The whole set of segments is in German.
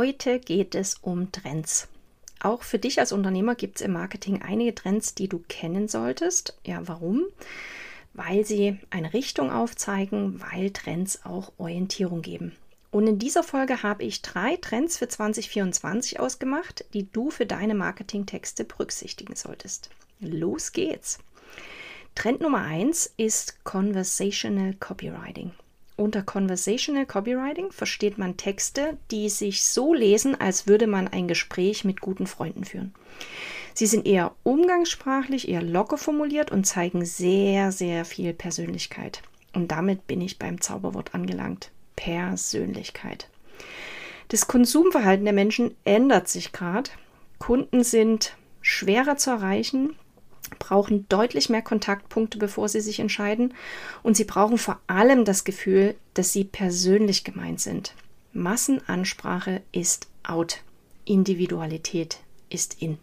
Heute geht es um Trends. Auch für dich als Unternehmer gibt es im Marketing einige Trends, die du kennen solltest. Ja, warum? Weil sie eine Richtung aufzeigen, weil Trends auch Orientierung geben. Und in dieser Folge habe ich drei Trends für 2024 ausgemacht, die du für deine Marketingtexte berücksichtigen solltest. Los geht's! Trend Nummer eins ist Conversational Copywriting. Unter Conversational Copywriting versteht man Texte, die sich so lesen, als würde man ein Gespräch mit guten Freunden führen. Sie sind eher umgangssprachlich, eher locker formuliert und zeigen sehr, sehr viel Persönlichkeit. Und damit bin ich beim Zauberwort angelangt. Persönlichkeit. Das Konsumverhalten der Menschen ändert sich gerade. Kunden sind schwerer zu erreichen, brauchen deutlich mehr Kontaktpunkte, bevor sie sich entscheiden. Und sie brauchen vor allem das Gefühl, dass sie persönlich gemeint sind. Massenansprache ist out. Individualität ist in.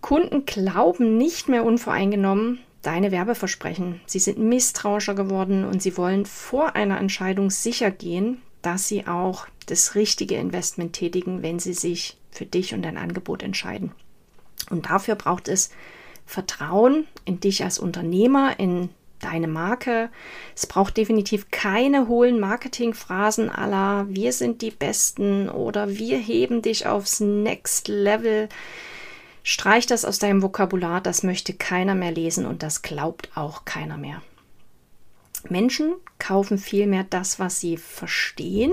Kunden glauben nicht mehr unvoreingenommen deine Werbeversprechen. Sie sind misstrauischer geworden und sie wollen vor einer Entscheidung sicher gehen, dass sie auch das richtige Investment tätigen, wenn sie sich für dich und dein Angebot entscheiden. Und dafür braucht es Vertrauen in dich als Unternehmer, in deine Marke. Es braucht definitiv keine hohlen Marketingphrasen aller wir sind die Besten oder wir heben dich aufs Next Level. Streich das aus deinem Vokabular, das möchte keiner mehr lesen und das glaubt auch keiner mehr. Menschen kaufen vielmehr das, was sie verstehen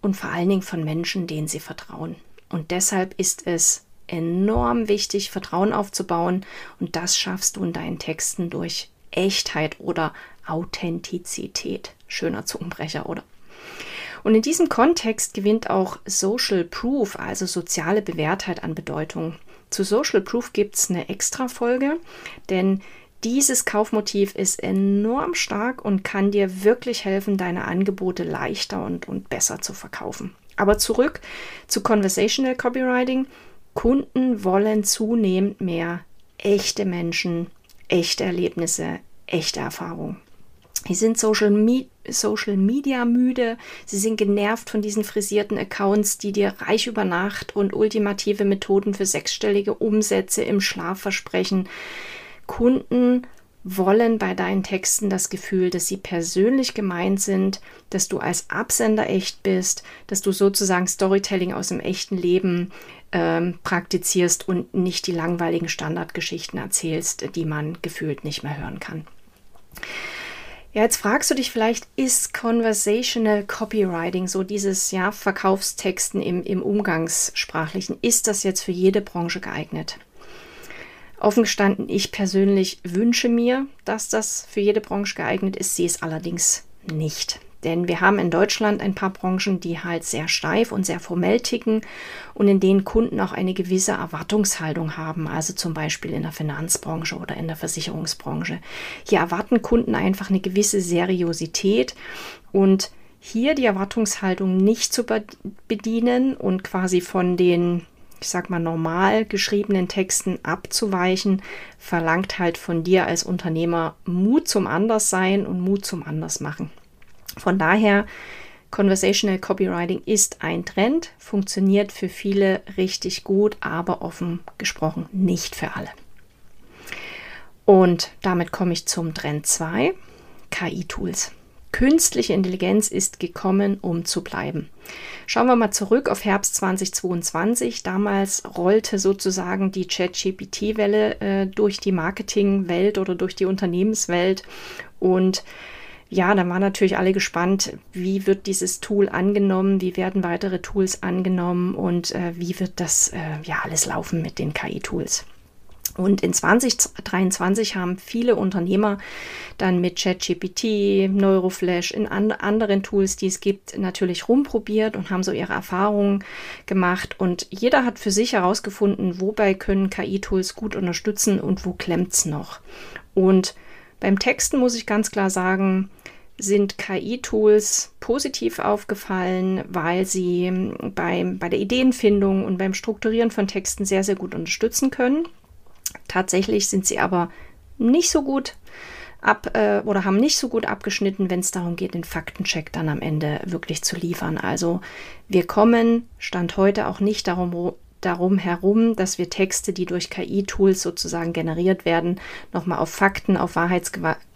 und vor allen Dingen von Menschen, denen sie vertrauen. Und deshalb ist es enorm wichtig, Vertrauen aufzubauen. Und das schaffst du in deinen Texten durch Echtheit oder Authentizität. Schöner Zungenbrecher, oder? Und in diesem Kontext gewinnt auch Social Proof, also soziale Bewährtheit an Bedeutung. Zu Social Proof gibt es eine extra Folge, denn dieses Kaufmotiv ist enorm stark und kann dir wirklich helfen, deine Angebote leichter und, und besser zu verkaufen. Aber zurück zu Conversational Copywriting. Kunden wollen zunehmend mehr echte Menschen, echte Erlebnisse, echte Erfahrungen. Sie sind Social, Me Social Media müde, sie sind genervt von diesen frisierten Accounts, die dir reich über Nacht und ultimative Methoden für sechsstellige Umsätze im Schlaf versprechen. Kunden wollen bei deinen Texten das Gefühl, dass sie persönlich gemeint sind, dass du als Absender echt bist, dass du sozusagen Storytelling aus dem echten Leben ähm, praktizierst und nicht die langweiligen Standardgeschichten erzählst, die man gefühlt nicht mehr hören kann. Ja, jetzt fragst du dich vielleicht, ist Conversational Copywriting, so dieses ja, Verkaufstexten im, im Umgangssprachlichen, ist das jetzt für jede Branche geeignet? Offen gestanden, ich persönlich wünsche mir, dass das für jede Branche geeignet ist, sehe es allerdings nicht. Denn wir haben in Deutschland ein paar Branchen, die halt sehr steif und sehr formell ticken und in denen Kunden auch eine gewisse Erwartungshaltung haben, also zum Beispiel in der Finanzbranche oder in der Versicherungsbranche. Hier erwarten Kunden einfach eine gewisse Seriosität und hier die Erwartungshaltung nicht zu bedienen und quasi von den ich sag mal, normal geschriebenen Texten abzuweichen, verlangt halt von dir als Unternehmer Mut zum Anderssein und Mut zum Andersmachen. Von daher, Conversational Copywriting ist ein Trend, funktioniert für viele richtig gut, aber offen gesprochen nicht für alle. Und damit komme ich zum Trend 2, KI-Tools. Künstliche Intelligenz ist gekommen, um zu bleiben. Schauen wir mal zurück auf Herbst 2022. Damals rollte sozusagen die Chat-GPT-Welle äh, durch die Marketingwelt oder durch die Unternehmenswelt und ja, dann waren natürlich alle gespannt, wie wird dieses Tool angenommen, wie werden weitere Tools angenommen und äh, wie wird das äh, ja alles laufen mit den KI-Tools. Und in 2023 haben viele Unternehmer dann mit ChatGPT, Neuroflash, in an anderen Tools, die es gibt, natürlich rumprobiert und haben so ihre Erfahrungen gemacht. Und jeder hat für sich herausgefunden, wobei können KI-Tools gut unterstützen und wo klemmt es noch. Und beim Texten muss ich ganz klar sagen, sind KI-Tools positiv aufgefallen, weil sie beim, bei der Ideenfindung und beim Strukturieren von Texten sehr, sehr gut unterstützen können. Tatsächlich sind sie aber nicht so gut ab äh, oder haben nicht so gut abgeschnitten, wenn es darum geht, den Faktencheck dann am Ende wirklich zu liefern. Also wir kommen Stand heute auch nicht darum, darum herum, dass wir Texte, die durch KI-Tools sozusagen generiert werden, nochmal auf Fakten, auf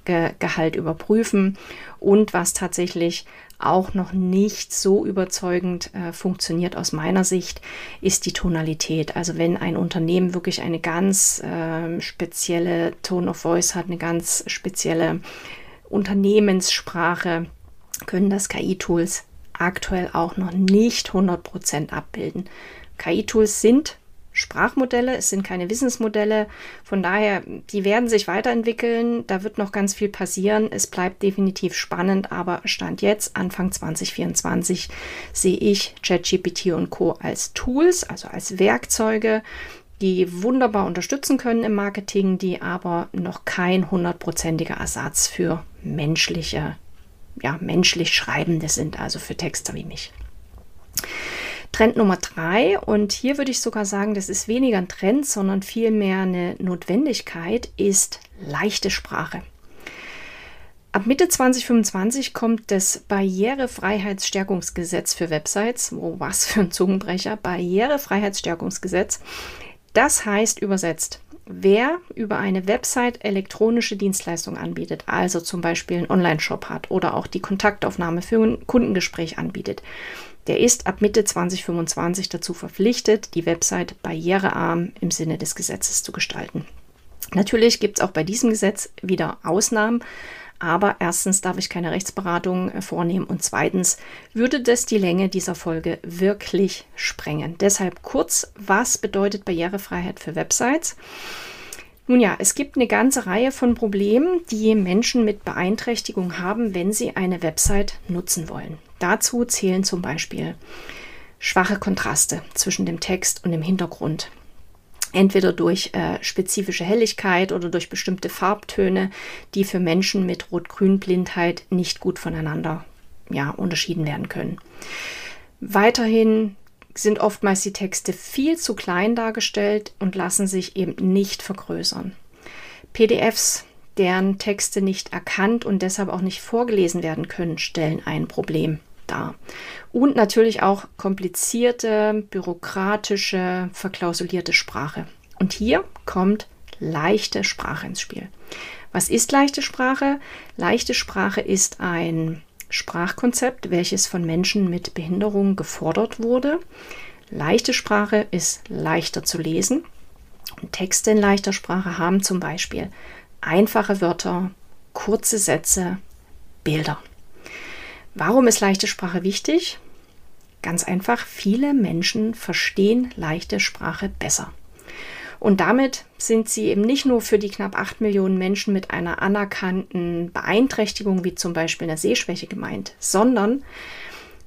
Wahrheitsgehalt überprüfen und was tatsächlich auch noch nicht so überzeugend äh, funktioniert aus meiner Sicht, ist die Tonalität. Also wenn ein Unternehmen wirklich eine ganz äh, spezielle Tone of Voice hat, eine ganz spezielle Unternehmenssprache, können das KI-Tools aktuell auch noch nicht 100% abbilden. KI-Tools sind Sprachmodelle, es sind keine Wissensmodelle. Von daher, die werden sich weiterentwickeln. Da wird noch ganz viel passieren. Es bleibt definitiv spannend, aber Stand jetzt, Anfang 2024, sehe ich ChatGPT und Co. als Tools, also als Werkzeuge, die wunderbar unterstützen können im Marketing, die aber noch kein hundertprozentiger Ersatz für menschliche, ja, menschlich Schreibende sind, also für Texter wie mich. Trend Nummer drei, und hier würde ich sogar sagen, das ist weniger ein Trend, sondern vielmehr eine Notwendigkeit, ist leichte Sprache. Ab Mitte 2025 kommt das Barrierefreiheitsstärkungsgesetz für Websites. Oh, was für ein Zungenbrecher. Barrierefreiheitsstärkungsgesetz. Das heißt übersetzt, wer über eine Website elektronische Dienstleistungen anbietet, also zum Beispiel einen Online-Shop hat oder auch die Kontaktaufnahme für ein Kundengespräch anbietet, der ist ab Mitte 2025 dazu verpflichtet, die Website barrierearm im Sinne des Gesetzes zu gestalten. Natürlich gibt es auch bei diesem Gesetz wieder Ausnahmen, aber erstens darf ich keine Rechtsberatung äh, vornehmen und zweitens würde das die Länge dieser Folge wirklich sprengen. Deshalb kurz, was bedeutet Barrierefreiheit für Websites? Nun ja, es gibt eine ganze Reihe von Problemen, die Menschen mit Beeinträchtigung haben, wenn sie eine Website nutzen wollen. Dazu zählen zum Beispiel schwache Kontraste zwischen dem Text und dem Hintergrund. Entweder durch äh, spezifische Helligkeit oder durch bestimmte Farbtöne, die für Menschen mit Rot-Grün-Blindheit nicht gut voneinander ja, unterschieden werden können. Weiterhin sind oftmals die Texte viel zu klein dargestellt und lassen sich eben nicht vergrößern. PDFs, deren Texte nicht erkannt und deshalb auch nicht vorgelesen werden können, stellen ein Problem dar. Und natürlich auch komplizierte, bürokratische, verklausulierte Sprache. Und hier kommt leichte Sprache ins Spiel. Was ist leichte Sprache? Leichte Sprache ist ein Sprachkonzept, welches von Menschen mit Behinderung gefordert wurde. Leichte Sprache ist leichter zu lesen. Und Texte in leichter Sprache haben zum Beispiel einfache Wörter, kurze Sätze, Bilder. Warum ist leichte Sprache wichtig? Ganz einfach, viele Menschen verstehen leichte Sprache besser. Und damit sind sie eben nicht nur für die knapp 8 Millionen Menschen mit einer anerkannten Beeinträchtigung, wie zum Beispiel einer Sehschwäche gemeint, sondern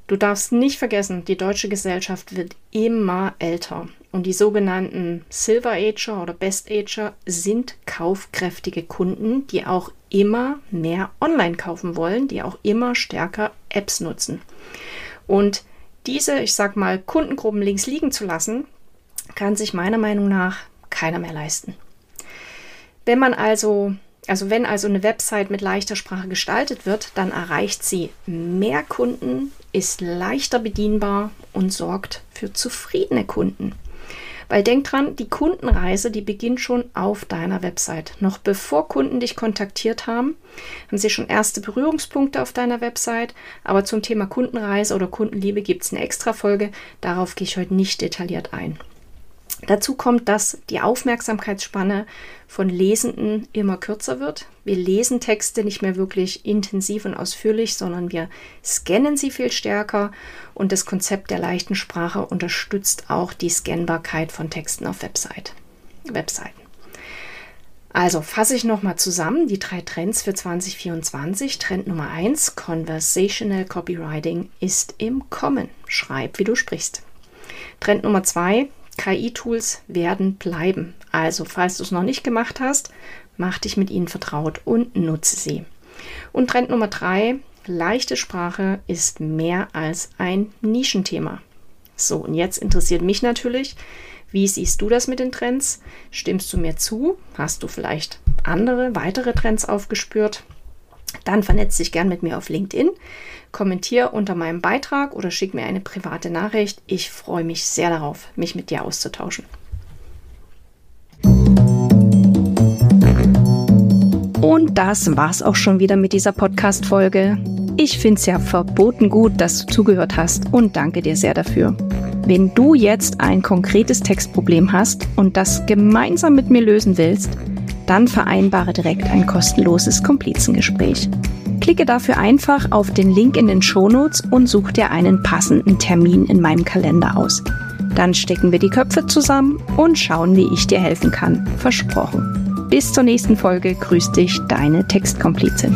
du darfst nicht vergessen, die deutsche Gesellschaft wird immer älter. Und die sogenannten Silver Ager oder Best Ager sind kaufkräftige Kunden, die auch immer mehr online kaufen wollen, die auch immer stärker Apps nutzen. Und diese, ich sag mal, Kundengruppen links liegen zu lassen, kann sich meiner Meinung nach keiner mehr leisten. Wenn man also, also wenn also eine Website mit leichter Sprache gestaltet wird, dann erreicht sie mehr Kunden, ist leichter bedienbar und sorgt für zufriedene Kunden. Weil denk dran, die Kundenreise, die beginnt schon auf deiner Website. Noch bevor Kunden dich kontaktiert haben, haben sie schon erste Berührungspunkte auf deiner Website. Aber zum Thema Kundenreise oder Kundenliebe gibt es eine extra Folge. Darauf gehe ich heute nicht detailliert ein. Dazu kommt, dass die Aufmerksamkeitsspanne von Lesenden immer kürzer wird. Wir lesen Texte nicht mehr wirklich intensiv und ausführlich, sondern wir scannen sie viel stärker und das Konzept der leichten Sprache unterstützt auch die Scannbarkeit von Texten auf Website, Webseiten. Also fasse ich nochmal zusammen die drei Trends für 2024. Trend Nummer eins: Conversational Copywriting ist im Kommen. Schreib, wie du sprichst. Trend Nummer zwei: KI-Tools werden bleiben. Also, falls du es noch nicht gemacht hast, mach dich mit ihnen vertraut und nutze sie. Und Trend Nummer drei: Leichte Sprache ist mehr als ein Nischenthema. So, und jetzt interessiert mich natürlich, wie siehst du das mit den Trends? Stimmst du mir zu? Hast du vielleicht andere, weitere Trends aufgespürt? Dann vernetz dich gern mit mir auf LinkedIn, kommentier unter meinem Beitrag oder schick mir eine private Nachricht. Ich freue mich sehr darauf, mich mit dir auszutauschen. Und das war's auch schon wieder mit dieser Podcast-Folge. Ich finde es ja verboten gut, dass du zugehört hast und danke dir sehr dafür. Wenn du jetzt ein konkretes Textproblem hast und das gemeinsam mit mir lösen willst, dann vereinbare direkt ein kostenloses Komplizengespräch. Klicke dafür einfach auf den Link in den Shownotes und such dir einen passenden Termin in meinem Kalender aus. Dann stecken wir die Köpfe zusammen und schauen, wie ich dir helfen kann. Versprochen. Bis zur nächsten Folge. Grüß dich, deine Textkomplizin.